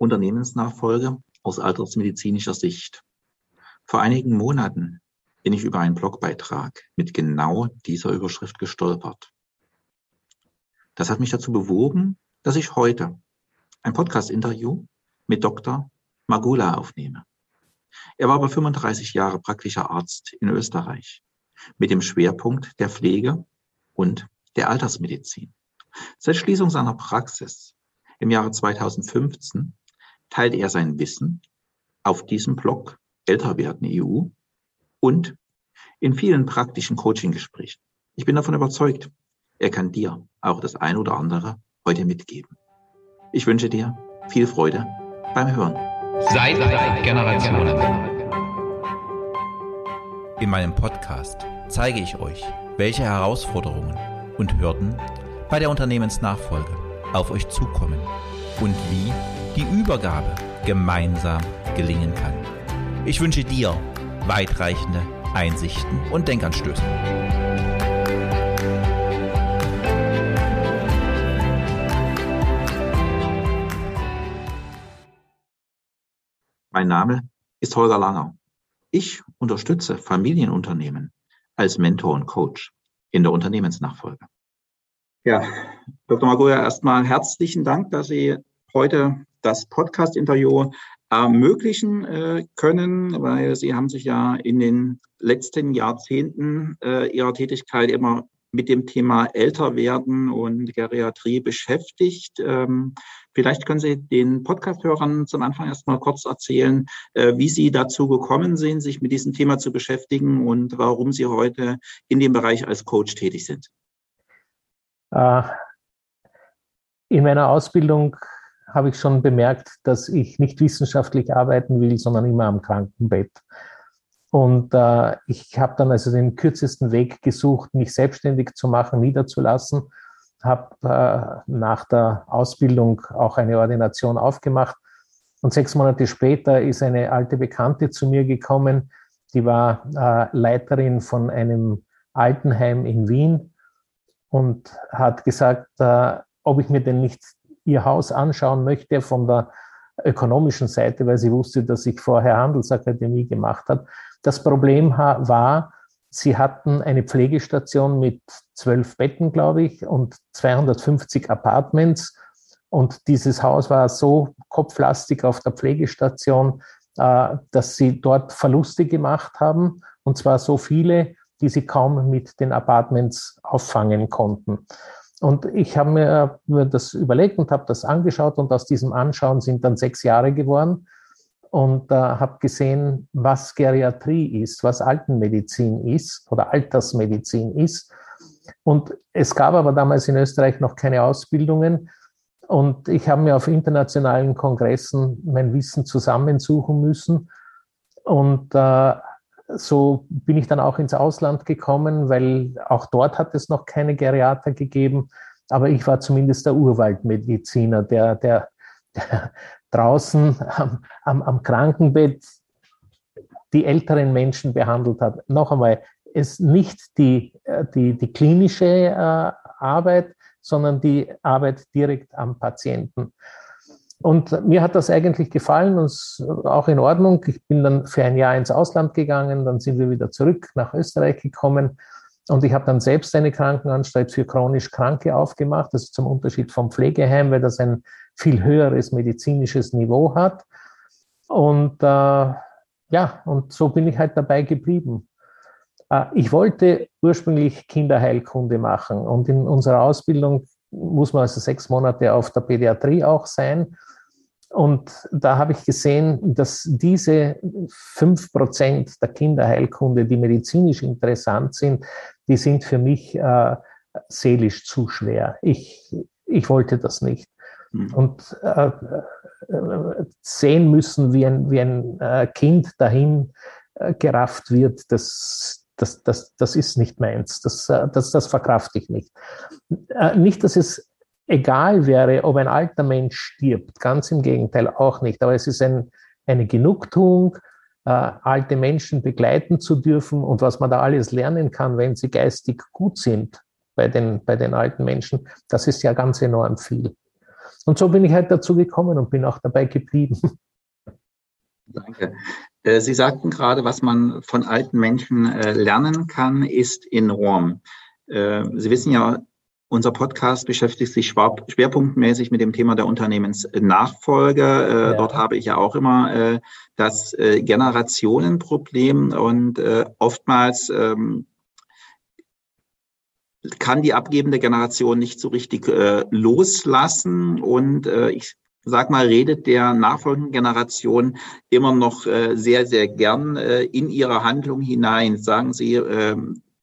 Unternehmensnachfolge aus altersmedizinischer Sicht. Vor einigen Monaten bin ich über einen Blogbeitrag mit genau dieser Überschrift gestolpert. Das hat mich dazu bewogen, dass ich heute ein Podcast-Interview mit Dr. Magula aufnehme. Er war über 35 Jahre praktischer Arzt in Österreich mit dem Schwerpunkt der Pflege und der Altersmedizin. Seit Schließung seiner Praxis im Jahre 2015 teilt er sein Wissen auf diesem Blog Älter werden EU und in vielen praktischen Coaching-Gesprächen. Ich bin davon überzeugt, er kann dir auch das ein oder andere heute mitgeben. Ich wünsche dir viel Freude beim Hören. Seit Generationen. In meinem Podcast zeige ich euch, welche Herausforderungen und Hürden bei der Unternehmensnachfolge auf euch zukommen und wie die Übergabe gemeinsam gelingen kann. Ich wünsche dir weitreichende Einsichten und Denkanstöße. Mein Name ist Holger Langer. Ich unterstütze Familienunternehmen als Mentor und Coach in der Unternehmensnachfolge. Ja, Dr. Magoya, erstmal herzlichen Dank, dass Sie heute das Podcast-Interview ermöglichen äh, können, weil Sie haben sich ja in den letzten Jahrzehnten äh, Ihrer Tätigkeit immer mit dem Thema Älterwerden und Geriatrie beschäftigt. Ähm, vielleicht können Sie den Podcast-Hörern zum Anfang erstmal kurz erzählen, äh, wie Sie dazu gekommen sind, sich mit diesem Thema zu beschäftigen und warum Sie heute in dem Bereich als Coach tätig sind. Äh, in meiner Ausbildung habe ich schon bemerkt, dass ich nicht wissenschaftlich arbeiten will, sondern immer am Krankenbett. Und äh, ich habe dann also den kürzesten Weg gesucht, mich selbstständig zu machen, niederzulassen. Habe äh, nach der Ausbildung auch eine Ordination aufgemacht. Und sechs Monate später ist eine alte Bekannte zu mir gekommen, die war äh, Leiterin von einem Altenheim in Wien und hat gesagt, äh, ob ich mir denn nicht ihr Haus anschauen möchte von der ökonomischen Seite, weil sie wusste, dass ich vorher Handelsakademie gemacht habe. Das Problem war, sie hatten eine Pflegestation mit zwölf Betten, glaube ich, und 250 Apartments. Und dieses Haus war so kopflastig auf der Pflegestation, äh, dass sie dort Verluste gemacht haben, und zwar so viele, die sie kaum mit den Apartments auffangen konnten. Und ich habe mir, das überlegt und habe das angeschaut und aus diesem Anschauen sind dann sechs Jahre geworden und äh, habe gesehen, was Geriatrie ist, was Altenmedizin ist oder Altersmedizin ist. Und es gab aber damals in Österreich noch keine Ausbildungen. Und ich habe mir auf internationalen Kongressen mein Wissen zusammensuchen müssen. Und äh, so bin ich dann auch ins Ausland gekommen, weil auch dort hat es noch keine Geriater gegeben. Aber ich war zumindest der Urwaldmediziner, der, der, der draußen am, am, am Krankenbett die älteren Menschen behandelt hat. Noch einmal, es nicht die, äh, die, die klinische äh, Arbeit, sondern die Arbeit direkt am Patienten. Und mir hat das eigentlich gefallen und auch in Ordnung. Ich bin dann für ein Jahr ins Ausland gegangen, dann sind wir wieder zurück nach Österreich gekommen und ich habe dann selbst eine Krankenanstalt für chronisch Kranke aufgemacht. Das ist zum Unterschied vom Pflegeheim, weil das ein viel höheres medizinisches Niveau hat. Und äh, ja, und so bin ich halt dabei geblieben. Äh, ich wollte ursprünglich Kinderheilkunde machen und in unserer Ausbildung muss man also sechs Monate auf der Pädiatrie auch sein. Und da habe ich gesehen, dass diese fünf Prozent der Kinderheilkunde, die medizinisch interessant sind, die sind für mich äh, seelisch zu schwer. Ich, ich wollte das nicht. Mhm. Und äh, äh, sehen müssen, wie ein, wie ein äh, Kind dahin äh, gerafft wird, das, das, das, das ist nicht meins. Das, das, das verkraft ich nicht. nicht, dass es egal wäre, ob ein alter Mensch stirbt. Ganz im Gegenteil, auch nicht. Aber es ist ein, eine Genugtuung, äh, alte Menschen begleiten zu dürfen und was man da alles lernen kann, wenn sie geistig gut sind bei den, bei den alten Menschen, das ist ja ganz enorm viel. Und so bin ich halt dazu gekommen und bin auch dabei geblieben. Danke. Äh, Sie sagten gerade, was man von alten Menschen äh, lernen kann, ist enorm. Äh, Sie wissen ja, unser Podcast beschäftigt sich schwerpunktmäßig mit dem Thema der Unternehmensnachfolge. Ja. Dort habe ich ja auch immer das Generationenproblem und oftmals ähm, kann die abgebende Generation nicht so richtig loslassen und ich sag mal, redet der nachfolgenden Generation immer noch äh, sehr, sehr gern äh, in ihre Handlung hinein. Sagen Sie, äh,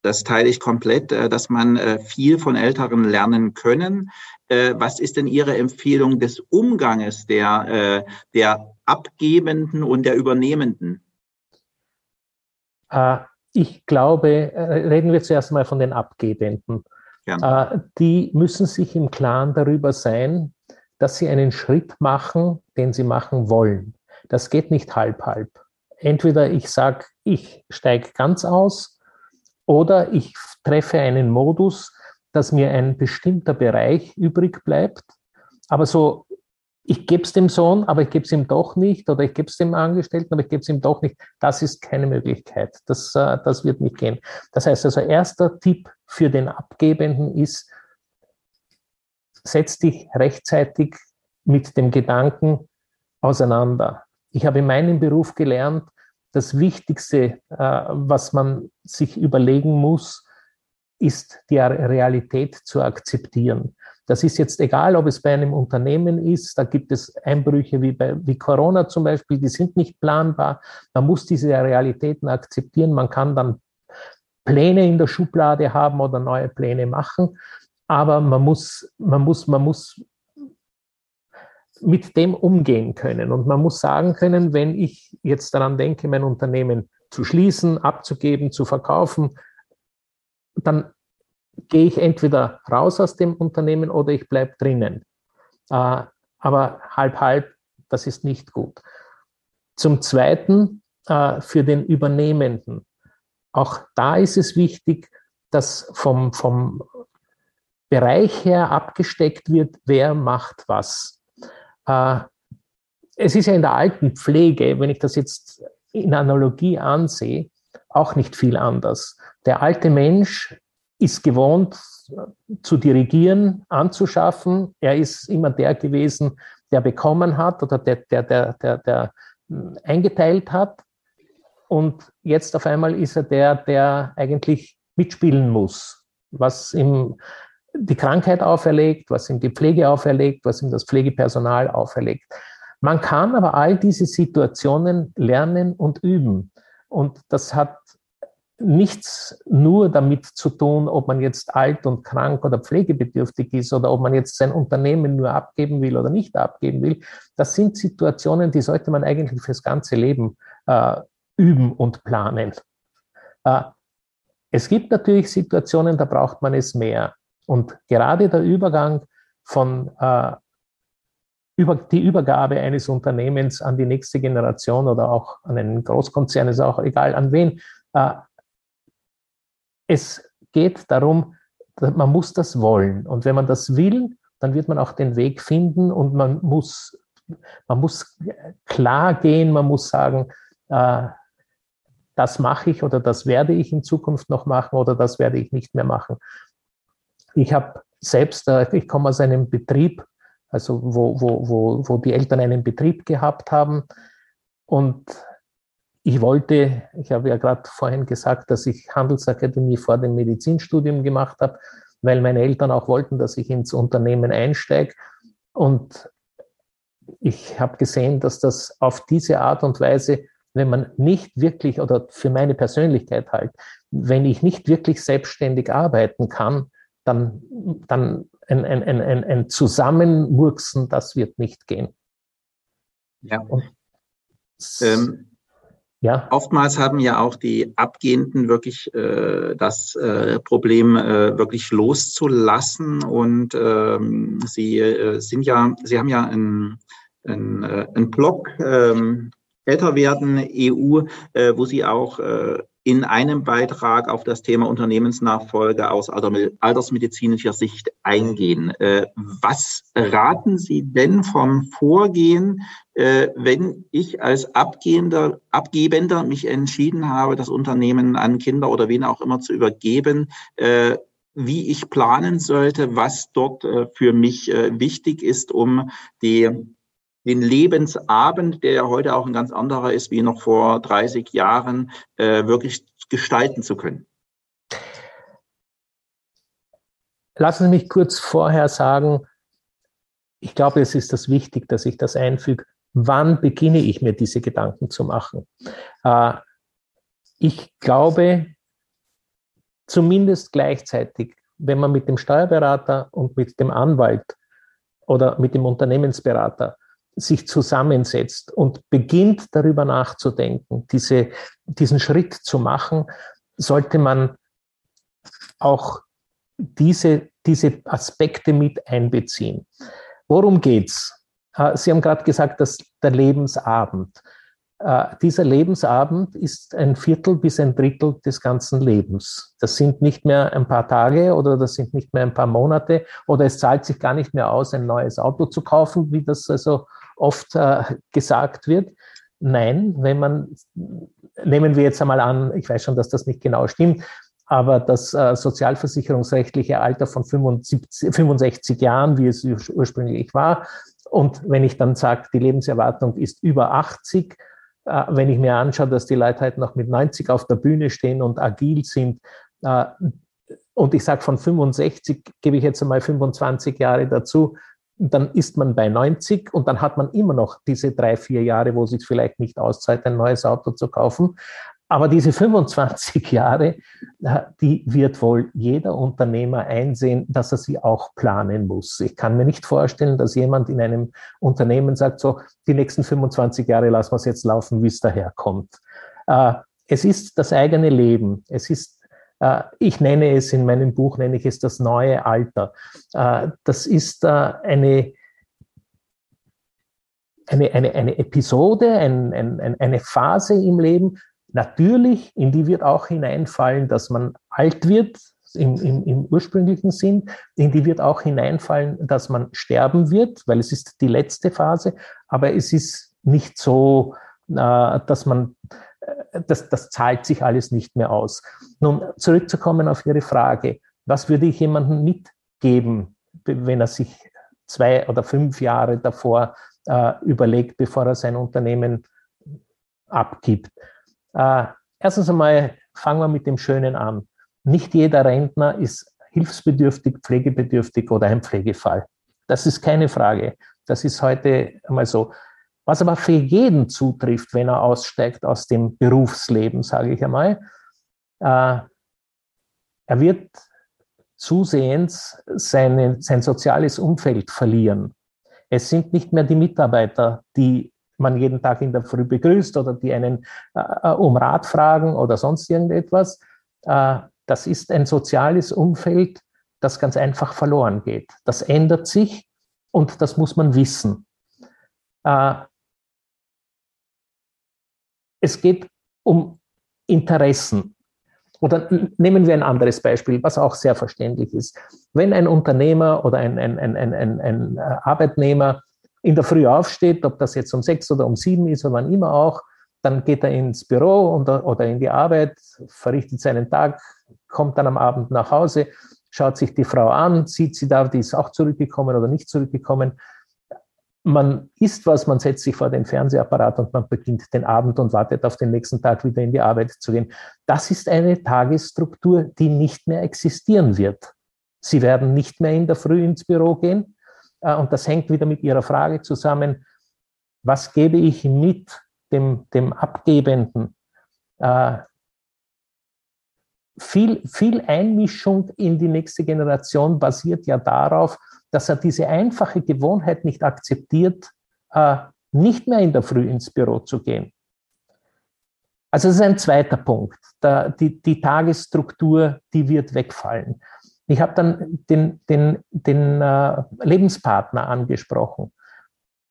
das teile ich komplett, äh, dass man äh, viel von Älteren lernen können. Äh, was ist denn Ihre Empfehlung des Umganges der, der Abgebenden und der Übernehmenden? Ich glaube, reden wir zuerst mal von den Abgebenden. Ja. Die müssen sich im Klaren darüber sein, dass sie einen Schritt machen, den sie machen wollen. Das geht nicht halb-halb. Entweder ich sage, ich steige ganz aus oder ich treffe einen Modus, dass mir ein bestimmter Bereich übrig bleibt. Aber so, ich gebe es dem Sohn, aber ich gebe es ihm doch nicht oder ich gebe es dem Angestellten, aber ich gebe es ihm doch nicht. Das ist keine Möglichkeit. Das, äh, das wird nicht gehen. Das heißt also, erster Tipp für den Abgebenden ist, setz dich rechtzeitig mit dem Gedanken auseinander. Ich habe in meinem Beruf gelernt, das Wichtigste, äh, was man sich überlegen muss, ist die Realität zu akzeptieren. Das ist jetzt egal, ob es bei einem Unternehmen ist, da gibt es Einbrüche wie bei wie Corona zum Beispiel, die sind nicht planbar. Man muss diese Realitäten akzeptieren. Man kann dann Pläne in der Schublade haben oder neue Pläne machen. Aber man muss, man muss, man muss mit dem umgehen können. Und man muss sagen können, wenn ich jetzt daran denke, mein Unternehmen zu schließen, abzugeben, zu verkaufen, dann gehe ich entweder raus aus dem Unternehmen oder ich bleibe drinnen. Äh, aber halb, halb, das ist nicht gut. Zum Zweiten, äh, für den Übernehmenden. Auch da ist es wichtig, dass vom, vom Bereich her abgesteckt wird, wer macht was. Äh, es ist ja in der alten Pflege, wenn ich das jetzt in Analogie ansehe, auch nicht viel anders. Der alte Mensch ist gewohnt zu dirigieren, anzuschaffen. Er ist immer der gewesen, der bekommen hat oder der, der, der, der, der hm, eingeteilt hat. Und jetzt auf einmal ist er der, der eigentlich mitspielen muss, was im die Krankheit auferlegt, was ihm die Pflege auferlegt, was ihm das Pflegepersonal auferlegt. Man kann aber all diese Situationen lernen und üben. Und das hat nichts nur damit zu tun, ob man jetzt alt und krank oder pflegebedürftig ist oder ob man jetzt sein Unternehmen nur abgeben will oder nicht abgeben will. Das sind Situationen, die sollte man eigentlich fürs ganze Leben äh, üben und planen. Äh, es gibt natürlich Situationen, da braucht man es mehr. Und gerade der Übergang von äh, über die Übergabe eines Unternehmens an die nächste Generation oder auch an einen Großkonzern, ist auch egal an wen. Äh, es geht darum, man muss das wollen. Und wenn man das will, dann wird man auch den Weg finden und man muss, man muss klar gehen, man muss sagen, äh, das mache ich oder das werde ich in Zukunft noch machen oder das werde ich nicht mehr machen. Ich habe selbst, äh, ich komme aus einem Betrieb, also wo, wo, wo, wo die Eltern einen Betrieb gehabt haben. Und ich wollte, ich habe ja gerade vorhin gesagt, dass ich Handelsakademie vor dem Medizinstudium gemacht habe, weil meine Eltern auch wollten, dass ich ins Unternehmen einsteige. Und ich habe gesehen, dass das auf diese Art und Weise, wenn man nicht wirklich, oder für meine Persönlichkeit halt, wenn ich nicht wirklich selbstständig arbeiten kann, dann, dann ein, ein, ein, ein Zusammenmurksen, das wird nicht gehen. Ja. Ähm, ja. Oftmals haben ja auch die Abgehenden wirklich äh, das äh, Problem äh, wirklich loszulassen und ähm, sie äh, sind ja, sie haben ja einen, einen, äh, Blog ähm, älter werden EU, äh, wo sie auch in einem Beitrag auf das Thema Unternehmensnachfolge aus altersmedizinischer Sicht eingehen. Äh, was raten Sie denn vom Vorgehen, äh, wenn ich als Abgehender, Abgebender mich entschieden habe, das Unternehmen an Kinder oder wen auch immer zu übergeben? Äh, wie ich planen sollte, was dort für mich wichtig ist, um die den Lebensabend, der ja heute auch ein ganz anderer ist wie noch vor 30 Jahren, äh, wirklich gestalten zu können? Lassen Sie mich kurz vorher sagen, ich glaube, es ist das wichtig, dass ich das einfüge. Wann beginne ich mir diese Gedanken zu machen? Äh, ich glaube, zumindest gleichzeitig, wenn man mit dem Steuerberater und mit dem Anwalt oder mit dem Unternehmensberater sich zusammensetzt und beginnt darüber nachzudenken, diese, diesen Schritt zu machen, sollte man auch diese, diese Aspekte mit einbeziehen. Worum geht's? Äh, Sie haben gerade gesagt, dass der Lebensabend. Äh, dieser Lebensabend ist ein Viertel bis ein Drittel des ganzen Lebens. Das sind nicht mehr ein paar Tage oder das sind nicht mehr ein paar Monate oder es zahlt sich gar nicht mehr aus, ein neues Auto zu kaufen, wie das also oft äh, gesagt wird. Nein, wenn man, nehmen wir jetzt einmal an, ich weiß schon, dass das nicht genau stimmt, aber das äh, sozialversicherungsrechtliche Alter von 75, 65 Jahren, wie es ursprünglich war, und wenn ich dann sage, die Lebenserwartung ist über 80, äh, wenn ich mir anschaue, dass die Leute halt noch mit 90 auf der Bühne stehen und agil sind, äh, und ich sage von 65, gebe ich jetzt einmal 25 Jahre dazu, dann ist man bei 90 und dann hat man immer noch diese drei, vier Jahre, wo es sich vielleicht nicht auszahlt, ein neues Auto zu kaufen. Aber diese 25 Jahre, äh, die wird wohl jeder Unternehmer einsehen, dass er sie auch planen muss. Ich kann mir nicht vorstellen, dass jemand in einem Unternehmen sagt, so, die nächsten 25 Jahre lassen wir es jetzt laufen, wie es daherkommt. Äh, es ist das eigene Leben. Es ist ich nenne es in meinem Buch, nenne ich es das neue Alter. Äh, das ist äh, eine, eine, eine, eine Episode, ein, ein, eine Phase im Leben, natürlich, in die wird auch hineinfallen, dass man alt wird, im, im, im, ursprünglichen Sinn, in die wird auch hineinfallen, dass man sterben wird, weil es ist die letzte Phase, aber es ist nicht so, dass man das, das zahlt sich alles nicht mehr aus. Nun, zurückzukommen auf Ihre Frage, was würde ich jemandem mitgeben, wenn er sich zwei oder fünf Jahre davor äh, überlegt, bevor er sein Unternehmen abgibt? Äh, erstens einmal fangen wir mit dem Schönen an. Nicht jeder Rentner ist hilfsbedürftig, pflegebedürftig oder ein Pflegefall. Das ist keine Frage. Das ist heute einmal so. Was aber für jeden zutrifft, wenn er aussteigt aus dem Berufsleben, sage ich einmal, äh, er wird zusehends seine, sein soziales Umfeld verlieren. Es sind nicht mehr die Mitarbeiter, die man jeden Tag in der Früh begrüßt oder die einen äh, um Rat fragen oder sonst irgendetwas. Äh, das ist ein soziales Umfeld, das ganz einfach verloren geht. Das ändert sich und das muss man wissen. Äh, es geht um Interessen. Oder nehmen wir ein anderes Beispiel, was auch sehr verständlich ist. Wenn ein Unternehmer oder ein, ein, ein, ein, ein Arbeitnehmer in der Früh aufsteht, ob das jetzt um sechs oder um sieben ist oder wann immer auch, dann geht er ins Büro oder in die Arbeit, verrichtet seinen Tag, kommt dann am Abend nach Hause, schaut sich die Frau an, sieht sie da, die ist auch zurückgekommen oder nicht zurückgekommen man isst was, man setzt sich vor den Fernsehapparat und man beginnt den Abend und wartet auf den nächsten Tag wieder in die Arbeit zu gehen. Das ist eine Tagesstruktur, die nicht mehr existieren wird. Sie werden nicht mehr in der Früh ins Büro gehen. Äh, und das hängt wieder mit Ihrer Frage zusammen, was gebe ich mit dem, dem Abgebenden? Äh, viel, viel Einmischung in die nächste Generation basiert ja darauf, dass er diese einfache Gewohnheit nicht akzeptiert, äh, nicht mehr in der Früh ins Büro zu gehen. Also das ist ein zweiter Punkt. Da, die, die Tagesstruktur, die wird wegfallen. Ich habe dann den, den, den äh, Lebenspartner angesprochen.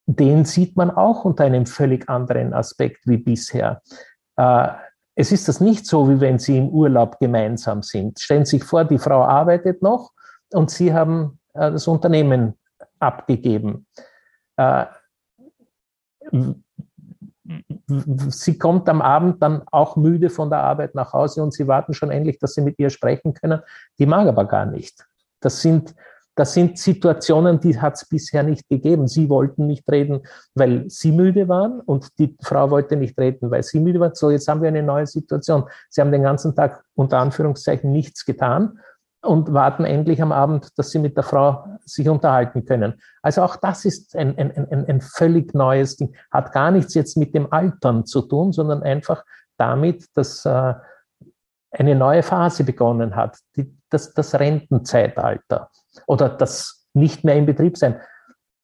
Den sieht man auch unter einem völlig anderen Aspekt wie bisher. Äh, es ist das nicht so, wie wenn Sie im Urlaub gemeinsam sind. Stellen Sie sich vor, die Frau arbeitet noch und Sie haben das Unternehmen abgegeben. Äh, sie kommt am Abend dann auch müde von der Arbeit nach Hause und Sie warten schon endlich, dass Sie mit ihr sprechen können. Die mag aber gar nicht. Das sind das sind Situationen, die hat es bisher nicht gegeben. Sie wollten nicht reden, weil sie müde waren und die Frau wollte nicht reden, weil sie müde war. So, jetzt haben wir eine neue Situation. Sie haben den ganzen Tag unter Anführungszeichen nichts getan und warten endlich am Abend, dass sie mit der Frau sich unterhalten können. Also auch das ist ein, ein, ein, ein völlig neues Ding. Hat gar nichts jetzt mit dem Altern zu tun, sondern einfach damit, dass äh, eine neue Phase begonnen hat, die, das, das Rentenzeitalter oder das nicht mehr in Betrieb sein.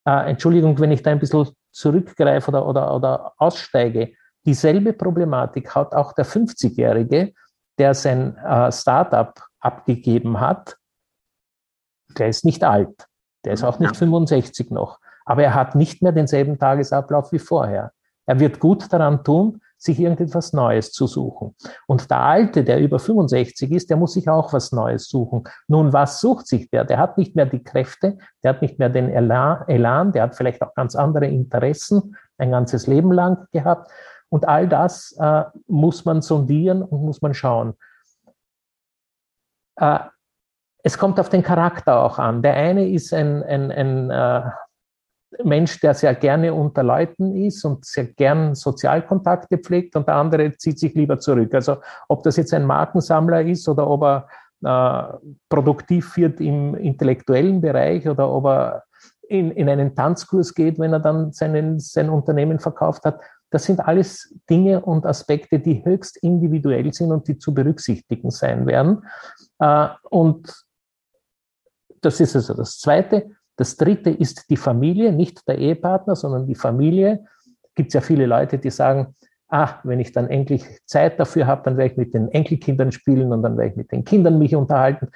Äh, Entschuldigung, wenn ich da ein bisschen zurückgreife oder, oder, oder aussteige. Dieselbe Problematik hat auch der 50-Jährige, der sein äh, Startup abgegeben hat. Der ist nicht alt. Der ist auch nicht 65 noch. Aber er hat nicht mehr denselben Tagesablauf wie vorher. Er wird gut daran tun, sich irgendetwas Neues zu suchen. Und der Alte, der über 65 ist, der muss sich auch was Neues suchen. Nun, was sucht sich der? Der hat nicht mehr die Kräfte, der hat nicht mehr den Elan, der hat vielleicht auch ganz andere Interessen, ein ganzes Leben lang gehabt. Und all das äh, muss man sondieren und muss man schauen. Äh, es kommt auf den Charakter auch an. Der eine ist ein, ein, ein äh, Mensch, der sehr gerne unter Leuten ist und sehr gern Sozialkontakte pflegt und der andere zieht sich lieber zurück. Also ob das jetzt ein Markensammler ist oder ob er äh, produktiv wird im intellektuellen Bereich oder ob er in, in einen Tanzkurs geht, wenn er dann seinen, sein Unternehmen verkauft hat. Das sind alles Dinge und Aspekte, die höchst individuell sind und die zu berücksichtigen sein werden. Äh, und das ist also das Zweite. Das dritte ist die Familie, nicht der Ehepartner, sondern die Familie. Es gibt ja viele Leute, die sagen, ah, wenn ich dann endlich Zeit dafür habe, dann werde ich mit den Enkelkindern spielen und dann werde ich mit den Kindern mich unterhalten.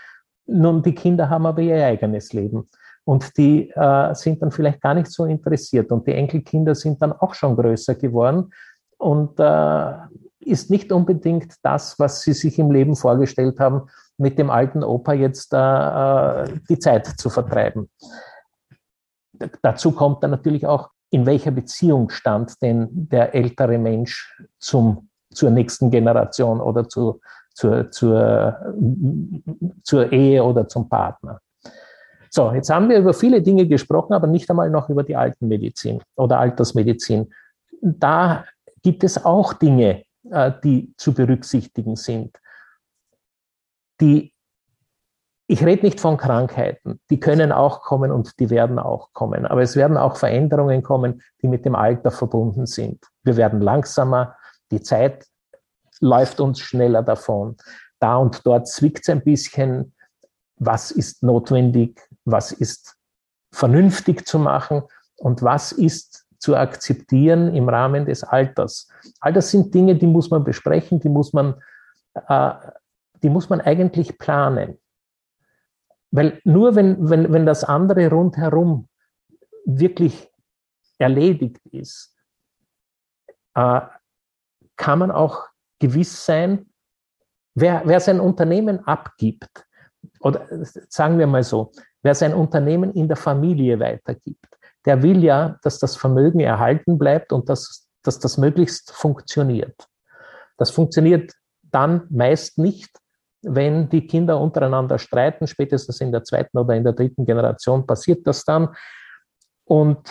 Nun, die Kinder haben aber ihr eigenes Leben und die äh, sind dann vielleicht gar nicht so interessiert und die Enkelkinder sind dann auch schon größer geworden und äh, ist nicht unbedingt das, was sie sich im Leben vorgestellt haben, mit dem alten Opa jetzt äh, äh, die Zeit zu vertreiben. Dazu kommt dann natürlich auch, in welcher Beziehung stand denn der ältere Mensch zum, zur nächsten Generation oder zu, zur, zur, zur Ehe oder zum Partner. So, jetzt haben wir über viele Dinge gesprochen, aber nicht einmal noch über die Altenmedizin oder Altersmedizin. Da gibt es auch Dinge, äh, die zu berücksichtigen sind. Die, ich rede nicht von Krankheiten, die können auch kommen und die werden auch kommen, aber es werden auch Veränderungen kommen, die mit dem Alter verbunden sind. Wir werden langsamer, die Zeit läuft uns schneller davon. Da und dort zwickt es ein bisschen, was ist notwendig, was ist vernünftig zu machen und was ist zu akzeptieren im Rahmen des Alters. All das sind Dinge, die muss man besprechen, die muss man äh, die muss man eigentlich planen. Weil nur wenn, wenn, wenn das andere rundherum wirklich erledigt ist, äh, kann man auch gewiss sein, wer, wer sein Unternehmen abgibt, oder sagen wir mal so, wer sein Unternehmen in der Familie weitergibt, der will ja, dass das Vermögen erhalten bleibt und dass, dass das möglichst funktioniert. Das funktioniert dann meist nicht, wenn die Kinder untereinander streiten, spätestens in der zweiten oder in der dritten Generation passiert das dann. Und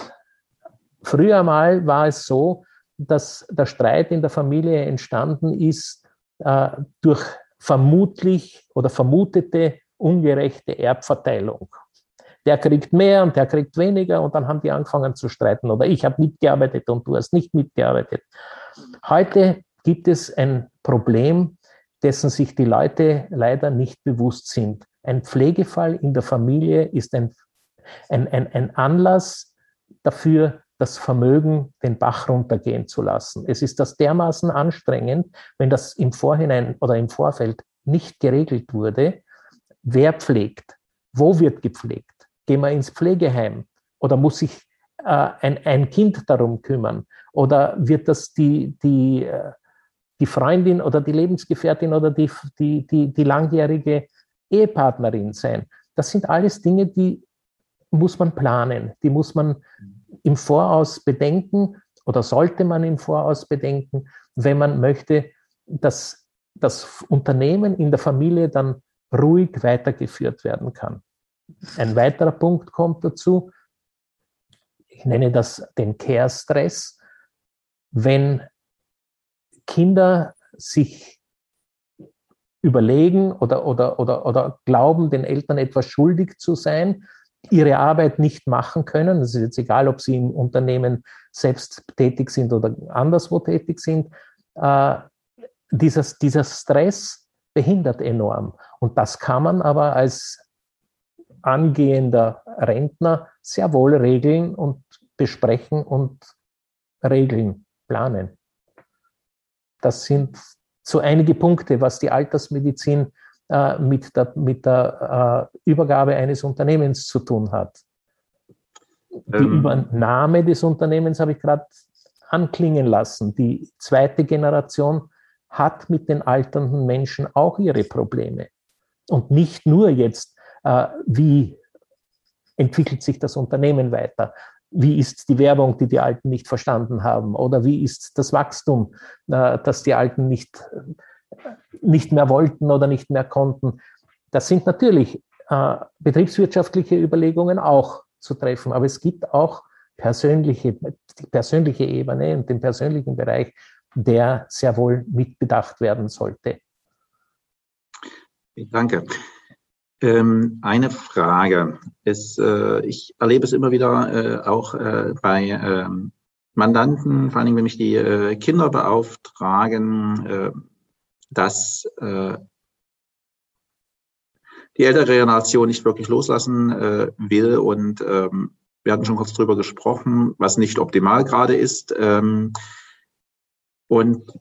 früher mal war es so, dass der Streit in der Familie entstanden ist äh, durch vermutlich oder vermutete ungerechte Erbverteilung. Der kriegt mehr und der kriegt weniger und dann haben die angefangen zu streiten oder ich habe mitgearbeitet und du hast nicht mitgearbeitet. Heute gibt es ein Problem, dessen sich die Leute leider nicht bewusst sind. Ein Pflegefall in der Familie ist ein, ein, ein, ein Anlass dafür, das Vermögen den Bach runtergehen zu lassen. Es ist das dermaßen anstrengend, wenn das im Vorhinein oder im Vorfeld nicht geregelt wurde. Wer pflegt? Wo wird gepflegt? Gehen wir ins Pflegeheim? Oder muss sich äh, ein, ein Kind darum kümmern? Oder wird das die, die, äh, die Freundin oder die Lebensgefährtin oder die, die, die, die langjährige Ehepartnerin sein. Das sind alles Dinge, die muss man planen, die muss man im Voraus bedenken oder sollte man im Voraus bedenken, wenn man möchte, dass das Unternehmen in der Familie dann ruhig weitergeführt werden kann. Ein weiterer Punkt kommt dazu, ich nenne das den Care-Stress, wenn Kinder sich überlegen oder, oder, oder, oder glauben, den Eltern etwas schuldig zu sein, ihre Arbeit nicht machen können. Es ist jetzt egal, ob sie im Unternehmen selbst tätig sind oder anderswo tätig sind. Äh, dieses, dieser Stress behindert enorm. Und das kann man aber als angehender Rentner sehr wohl regeln und besprechen und regeln, planen. Das sind so einige Punkte, was die Altersmedizin äh, mit der, mit der äh, Übergabe eines Unternehmens zu tun hat. Die ähm. Übernahme des Unternehmens habe ich gerade anklingen lassen. Die zweite Generation hat mit den alternden Menschen auch ihre Probleme. Und nicht nur jetzt, wie entwickelt sich das Unternehmen weiter, wie ist die Werbung, die die Alten nicht verstanden haben, oder wie ist das Wachstum, äh, das die Alten nicht, nicht mehr wollten oder nicht mehr konnten. Das sind natürlich äh, betriebswirtschaftliche Überlegungen auch zu treffen, aber es gibt auch persönliche, die persönliche Ebene und den persönlichen Bereich, der sehr wohl mitbedacht werden sollte. Danke. Ähm, eine Frage. Es, äh, ich erlebe es immer wieder äh, auch äh, bei ähm, Mandanten, vor allem wenn mich die äh, Kinder beauftragen, äh, dass äh, die ältere Generation nicht wirklich loslassen will und ähm, wir hatten schon kurz drüber gesprochen, was nicht optimal gerade ist. Ähm, und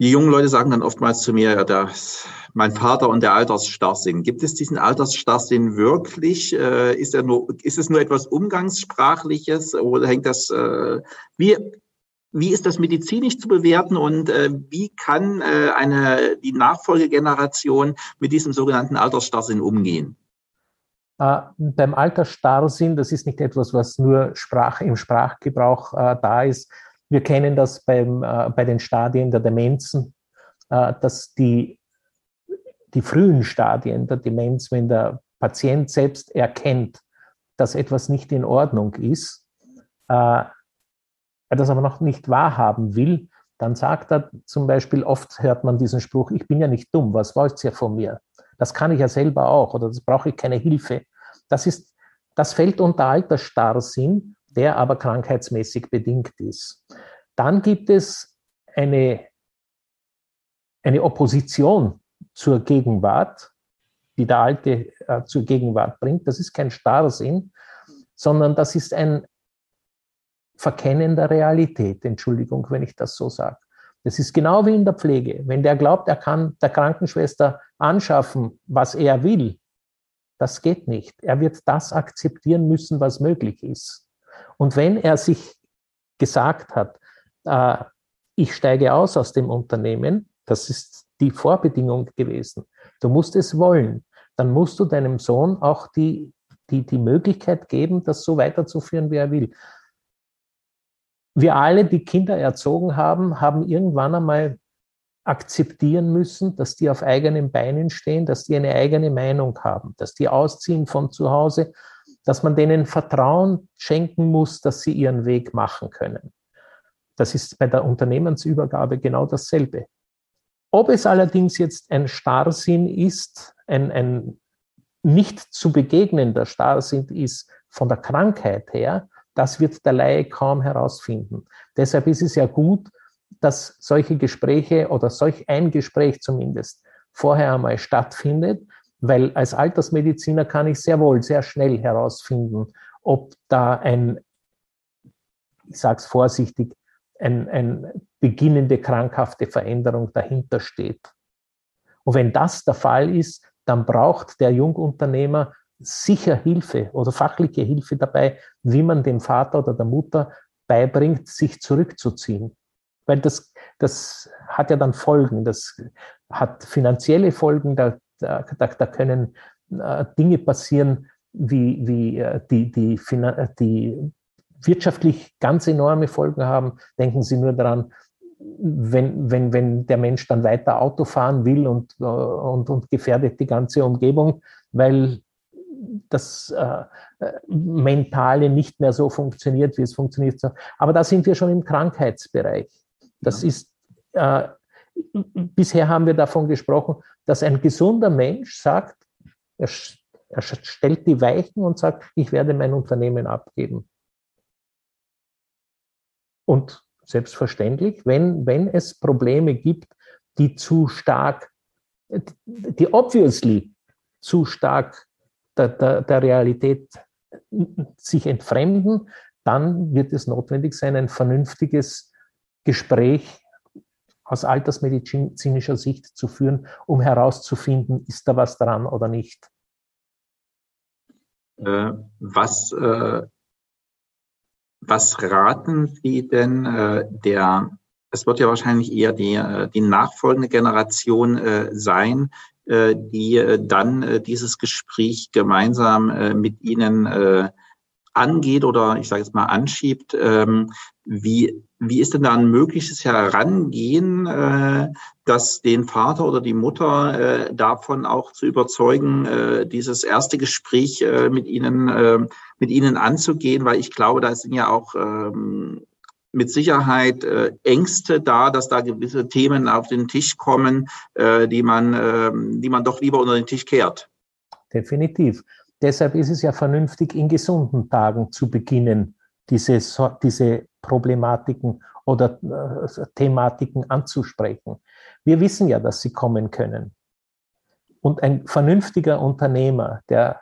die jungen Leute sagen dann oftmals zu mir, ja, dass mein Vater und der Altersstarrsinn. Gibt es diesen Altersstarrsinn wirklich? Äh, ist, er nur, ist es nur etwas Umgangssprachliches oder hängt das, äh, wie, wie ist das medizinisch zu bewerten und äh, wie kann eine, die Nachfolgegeneration mit diesem sogenannten Altersstarrsinn umgehen? Beim Altersstarrsinn, das ist nicht etwas, was nur Sprach, im Sprachgebrauch da ist. Wir kennen das beim, äh, bei den Stadien der Demenzen, äh, dass die, die frühen Stadien der Demenz, wenn der Patient selbst erkennt, dass etwas nicht in Ordnung ist, äh, er das aber noch nicht wahrhaben will, dann sagt er zum Beispiel, oft hört man diesen Spruch, ich bin ja nicht dumm, was wollt ihr von mir? Das kann ich ja selber auch oder das brauche ich keine Hilfe. Das ist, das fällt unter Altersstarrsinn, der aber krankheitsmäßig bedingt ist. Dann gibt es eine, eine Opposition zur Gegenwart, die der Alte äh, zur Gegenwart bringt. Das ist kein Starrsinn, sondern das ist ein Verkennen der Realität. Entschuldigung, wenn ich das so sage. Das ist genau wie in der Pflege. Wenn der glaubt, er kann der Krankenschwester anschaffen, was er will, das geht nicht. Er wird das akzeptieren müssen, was möglich ist. Und wenn er sich gesagt hat, äh, ich steige aus aus dem Unternehmen, das ist die Vorbedingung gewesen. Du musst es wollen. Dann musst du deinem Sohn auch die, die, die Möglichkeit geben, das so weiterzuführen, wie er will wir alle, die Kinder erzogen haben, haben irgendwann einmal akzeptieren müssen, dass die auf eigenen Beinen stehen, dass die eine eigene Meinung haben, dass die ausziehen von zu Hause, dass man denen Vertrauen schenken muss, dass sie ihren Weg machen können. Das ist bei der Unternehmensübergabe genau dasselbe. Ob es allerdings jetzt ein Starrsinn ist, ein, ein nicht zu begegnender Starrsinn ist von der Krankheit her, das wird der Laie kaum herausfinden. Deshalb ist es ja gut, dass solche Gespräche oder solch ein Gespräch zumindest vorher einmal stattfindet, weil als Altersmediziner kann ich sehr wohl sehr schnell herausfinden, ob da ein, ich sage es vorsichtig, ein, ein beginnende krankhafte Veränderung dahinter steht. Und wenn das der Fall ist, dann braucht der Jungunternehmer sicher Hilfe oder fachliche Hilfe dabei, wie man dem Vater oder der Mutter beibringt, sich zurückzuziehen. weil das, das hat ja dann Folgen. Das hat finanzielle Folgen, da, da, da können äh, Dinge passieren, wie, wie äh, die, die, die wirtschaftlich ganz enorme Folgen haben. Denken Sie nur daran, wenn, wenn, wenn der Mensch dann weiter Auto fahren will und, äh, und, und gefährdet die ganze Umgebung, weil das äh, Mentale nicht mehr so funktioniert, wie es funktioniert. Aber da sind wir schon im Krankheitsbereich. Das ja. ist, äh, bisher haben wir davon gesprochen, dass ein gesunder Mensch sagt, er, er stellt die Weichen und sagt, ich werde mein Unternehmen abgeben. Und selbstverständlich, wenn, wenn es Probleme gibt, die zu stark, die obviously zu stark der, der, der Realität sich entfremden, dann wird es notwendig sein, ein vernünftiges Gespräch aus altersmedizinischer Sicht zu führen, um herauszufinden, ist da was dran oder nicht. Äh, was, äh, was raten Sie denn äh, der, es wird ja wahrscheinlich eher die, die nachfolgende Generation sein, die dann dieses Gespräch gemeinsam mit Ihnen angeht oder ich sage jetzt mal anschiebt. Ähm, wie, wie ist denn da ein mögliches Herangehen, dass den Vater oder die Mutter davon auch zu überzeugen, dieses erste Gespräch mit Ihnen, mit Ihnen anzugehen? Weil ich glaube, da sind ja auch ähm, mit Sicherheit äh, Ängste da, dass da gewisse Themen auf den Tisch kommen, äh, die man, äh, die man doch lieber unter den Tisch kehrt. Definitiv. Deshalb ist es ja vernünftig, in gesunden Tagen zu beginnen, diese, diese Problematiken oder äh, Thematiken anzusprechen. Wir wissen ja, dass sie kommen können. Und ein vernünftiger Unternehmer, der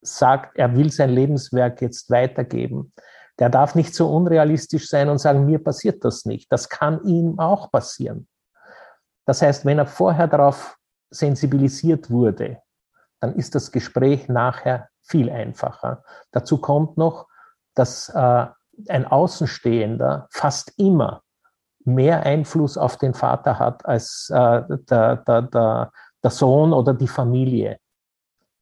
sagt, er will sein Lebenswerk jetzt weitergeben, der darf nicht so unrealistisch sein und sagen, mir passiert das nicht. Das kann ihm auch passieren. Das heißt, wenn er vorher darauf sensibilisiert wurde, dann ist das Gespräch nachher viel einfacher. Dazu kommt noch, dass äh, ein Außenstehender fast immer mehr Einfluss auf den Vater hat als äh, der, der, der, der Sohn oder die Familie.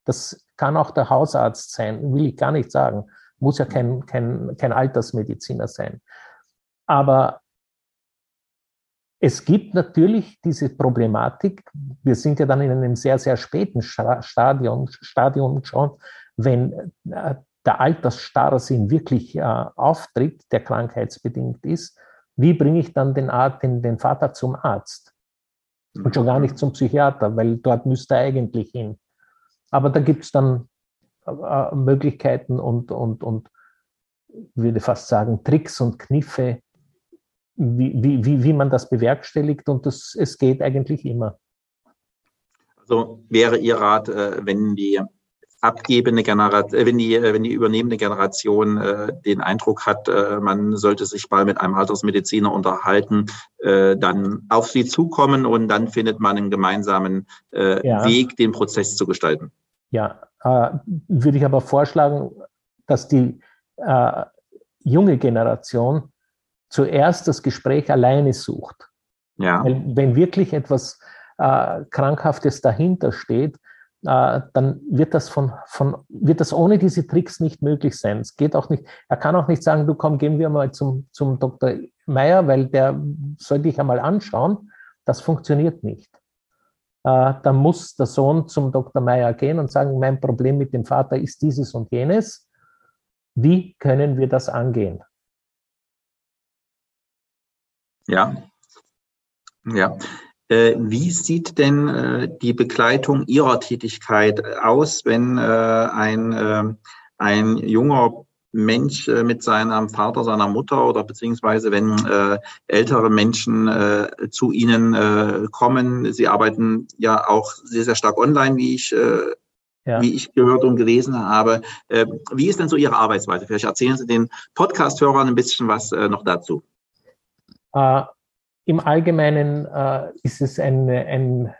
Das kann auch der Hausarzt sein, will ich gar nicht sagen muss ja kein, kein, kein Altersmediziner sein. Aber es gibt natürlich diese Problematik, wir sind ja dann in einem sehr, sehr späten Stadion, Stadium schon, wenn äh, der Altersstarrsinn wirklich äh, auftritt, der krankheitsbedingt ist, wie bringe ich dann den, Arzt, den, den Vater zum Arzt? Und schon gar nicht zum Psychiater, weil dort müsste er eigentlich hin. Aber da gibt es dann äh, Möglichkeiten und, und, und würde fast sagen, Tricks und Kniffe, wie, wie, wie man das bewerkstelligt und das, es geht eigentlich immer. Also wäre Ihr Rat, äh, wenn die abgebende Generation, äh, wenn die, wenn die übernehmende Generation äh, den Eindruck hat, äh, man sollte sich mal mit einem Altersmediziner unterhalten, äh, dann auf sie zukommen und dann findet man einen gemeinsamen äh, ja. Weg, den Prozess zu gestalten. Ja, äh, würde ich aber vorschlagen, dass die äh, junge Generation zuerst das Gespräch alleine sucht. Ja. Weil, wenn wirklich etwas äh, Krankhaftes dahinter steht, äh, dann wird das von, von, wird das ohne diese Tricks nicht möglich sein. Es geht auch nicht, er kann auch nicht sagen, du komm, gehen wir mal zum, zum Dr. Meyer, weil der soll dich einmal anschauen. Das funktioniert nicht äh, dann muss der Sohn zum Dr. Meyer gehen und sagen, mein Problem mit dem Vater ist dieses und jenes. Wie können wir das angehen? Ja, ja. Äh, wie sieht denn äh, die Begleitung Ihrer Tätigkeit aus, wenn äh, ein, äh, ein junger Mensch mit seinem Vater, seiner Mutter oder beziehungsweise wenn äh, ältere Menschen äh, zu Ihnen äh, kommen. Sie arbeiten ja auch sehr, sehr stark online, wie ich, äh, ja. wie ich gehört und gelesen habe. Äh, wie ist denn so Ihre Arbeitsweise? Vielleicht erzählen Sie den Podcast-Hörern ein bisschen was äh, noch dazu. Äh, Im Allgemeinen äh, ist es ein, ein,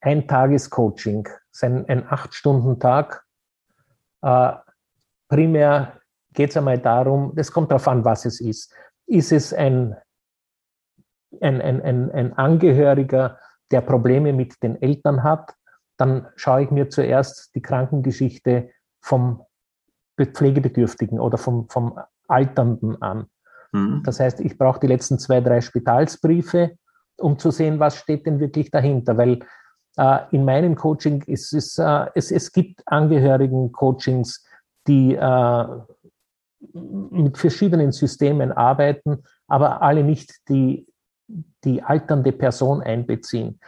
ein Tagescoaching, ein, ein Acht-Stunden-Tag. Äh, primär geht es einmal darum, es kommt darauf an, was es ist. Ist es ein ein, ein, ein, ein Angehöriger, der Probleme mit den Eltern hat, dann schaue ich mir zuerst die Krankengeschichte vom Pflegebedürftigen oder vom, vom Alternden an. Mhm. Das heißt, ich brauche die letzten zwei, drei Spitalsbriefe, um zu sehen, was steht denn wirklich dahinter. Weil äh, in meinem Coaching ist es, äh, es, es gibt Angehörigen-Coachings, die äh, mit verschiedenen Systemen arbeiten, aber alle nicht die, die alternde Person einbeziehen.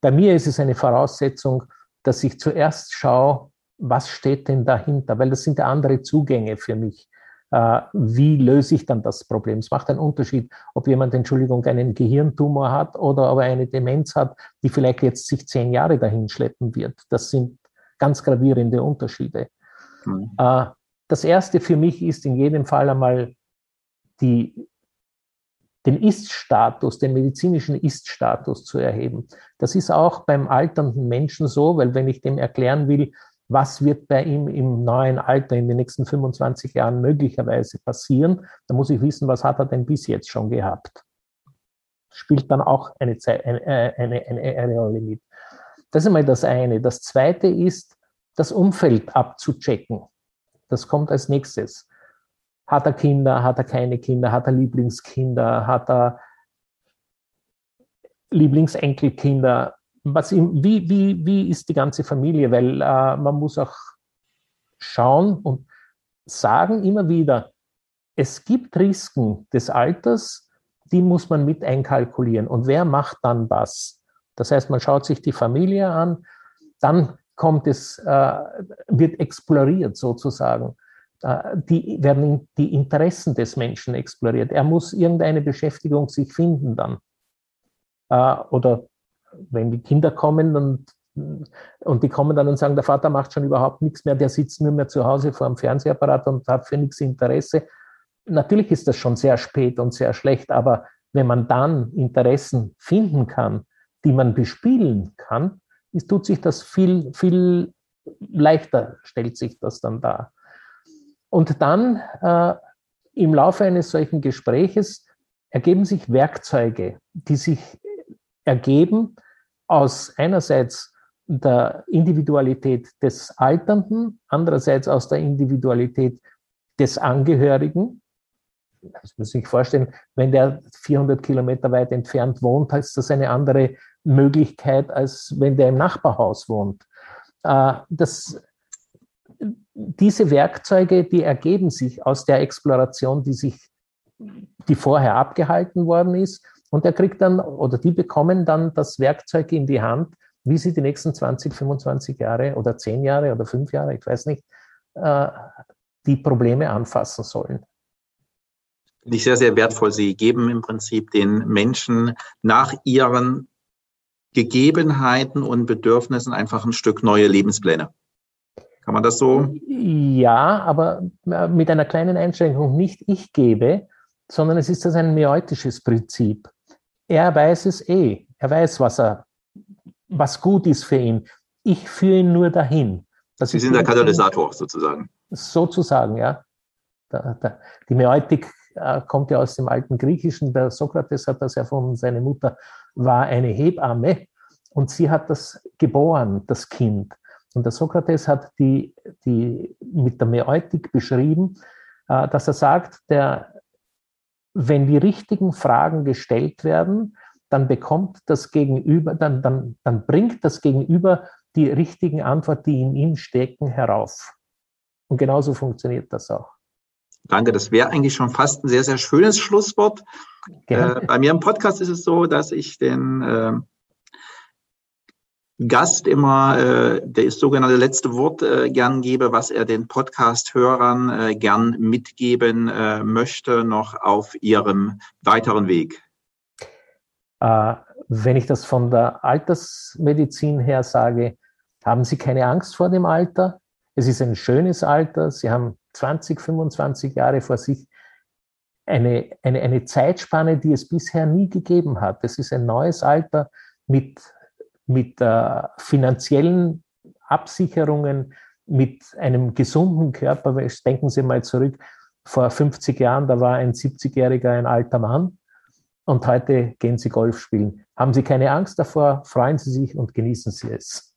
Bei mir ist es eine Voraussetzung, dass ich zuerst schaue, was steht denn dahinter, weil das sind andere Zugänge für mich. Äh, wie löse ich dann das Problem? Es macht einen Unterschied, ob jemand, Entschuldigung, einen Gehirntumor hat oder ob er eine Demenz hat, die vielleicht jetzt sich zehn Jahre dahin schleppen wird. Das sind ganz gravierende Unterschiede. Mhm. Äh, das erste für mich ist in jedem Fall einmal die, den Ist-Status, den medizinischen Ist-Status zu erheben. Das ist auch beim alternden Menschen so, weil wenn ich dem erklären will, was wird bei ihm im neuen Alter in den nächsten 25 Jahren möglicherweise passieren. Da muss ich wissen, was hat er denn bis jetzt schon gehabt. Spielt dann auch eine, eine, eine, eine, eine Rolle mit. Das ist einmal das eine. Das zweite ist, das Umfeld abzuchecken. Das kommt als nächstes. Hat er Kinder, hat er keine Kinder, hat er Lieblingskinder, hat er Lieblingsenkelkinder, was wie, wie, wie ist die ganze Familie? Weil äh, man muss auch schauen und sagen immer wieder, es gibt Risiken des Alters, die muss man mit einkalkulieren. Und wer macht dann was? Das heißt, man schaut sich die Familie an, dann kommt es, äh, wird exploriert sozusagen. Äh, die werden die Interessen des Menschen exploriert. Er muss irgendeine Beschäftigung sich finden dann. Äh, oder wenn die Kinder kommen und, und die kommen dann und sagen, der Vater macht schon überhaupt nichts mehr, der sitzt nur mehr zu Hause vor dem Fernsehapparat und hat für nichts Interesse. Natürlich ist das schon sehr spät und sehr schlecht, aber wenn man dann Interessen finden kann, die man bespielen kann, ist, tut sich das viel, viel leichter, stellt sich das dann dar. Und dann äh, im Laufe eines solchen Gespräches ergeben sich Werkzeuge, die sich ergeben, aus einerseits der Individualität des Alternden, andererseits aus der Individualität des Angehörigen. Das muss sich vorstellen, wenn der 400 Kilometer weit entfernt wohnt, ist das eine andere Möglichkeit, als wenn der im Nachbarhaus wohnt. Äh, das, diese Werkzeuge, die ergeben sich aus der Exploration, die sich, die vorher abgehalten worden ist und er kriegt dann, oder die bekommen dann das Werkzeug in die Hand, wie sie die nächsten 20, 25 Jahre oder 10 Jahre oder 5 Jahre, ich weiß nicht, äh, die Probleme anfassen sollen. Finde ich sehr, sehr wertvoll. Sie geben im Prinzip den Menschen nach ihren Gegebenheiten und Bedürfnissen einfach ein Stück neue Lebenspläne. Kann man das so? Ja, aber äh, mit einer kleinen Einschränkung. Nicht ich gebe, sondern es ist das ein meotisches Prinzip er weiß es eh. Er weiß, was er, was gut ist für ihn. Ich führe ihn nur dahin. Das Sie sind der Katalysator sozusagen. Sozusagen, ja. Da, da, die Mäutik äh, kommt ja aus dem alten Griechischen. Der Sokrates hat das erfunden. Seine Mutter war eine Hebamme und sie hat das geboren, das Kind. Und der Sokrates hat die, die mit der Mäutik beschrieben, äh, dass er sagt, der wenn die richtigen Fragen gestellt werden, dann bekommt das Gegenüber, dann, dann, dann bringt das Gegenüber die richtigen Antworten, die in ihm stecken, herauf. Und genauso funktioniert das auch. Danke, das wäre eigentlich schon fast ein sehr, sehr schönes Schlusswort. Äh, bei mir im Podcast ist es so, dass ich den äh, Gast immer äh, das sogenannte letzte Wort äh, gern gebe, was er den Podcast-Hörern äh, gern mitgeben äh, möchte, noch auf ihrem weiteren Weg. Äh, wenn ich das von der Altersmedizin her sage, haben Sie keine Angst vor dem Alter. Es ist ein schönes Alter. Sie haben 20, 25 Jahre vor sich. Eine, eine, eine Zeitspanne, die es bisher nie gegeben hat. Es ist ein neues Alter mit mit äh, finanziellen Absicherungen, mit einem gesunden Körper. Denken Sie mal zurück, vor 50 Jahren, da war ein 70-Jähriger ein alter Mann. und heute gehen Sie Golf spielen. Haben Sie keine Angst davor, freuen Sie sich und genießen Sie es.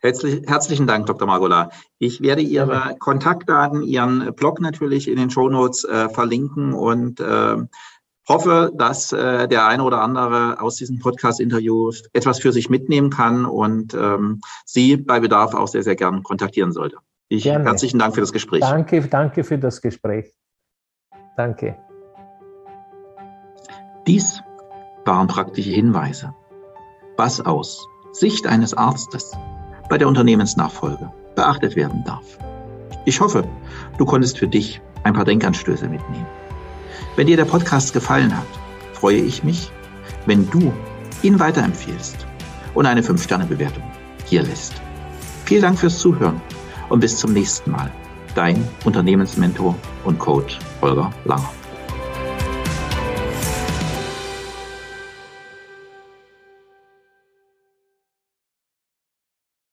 Herzlich, herzlichen Dank, Dr. Margola. Ich werde Ihre ja. Kontaktdaten, Ihren Blog natürlich in den Shownotes äh, verlinken und äh, hoffe, dass äh, der eine oder andere aus diesem Podcast-Interview etwas für sich mitnehmen kann und ähm, Sie bei Bedarf auch sehr, sehr gern kontaktieren sollte. Ich Gerne. herzlichen Dank für das Gespräch. Danke, danke für das Gespräch. Danke. Dies waren praktische Hinweise, was aus Sicht eines Arztes bei der Unternehmensnachfolge beachtet werden darf. Ich hoffe, du konntest für dich ein paar Denkanstöße mitnehmen. Wenn dir der Podcast gefallen hat, freue ich mich, wenn du ihn weiterempfiehlst und eine 5-Sterne-Bewertung hier lässt. Vielen Dank fürs Zuhören und bis zum nächsten Mal. Dein Unternehmensmentor und Coach Holger Langer.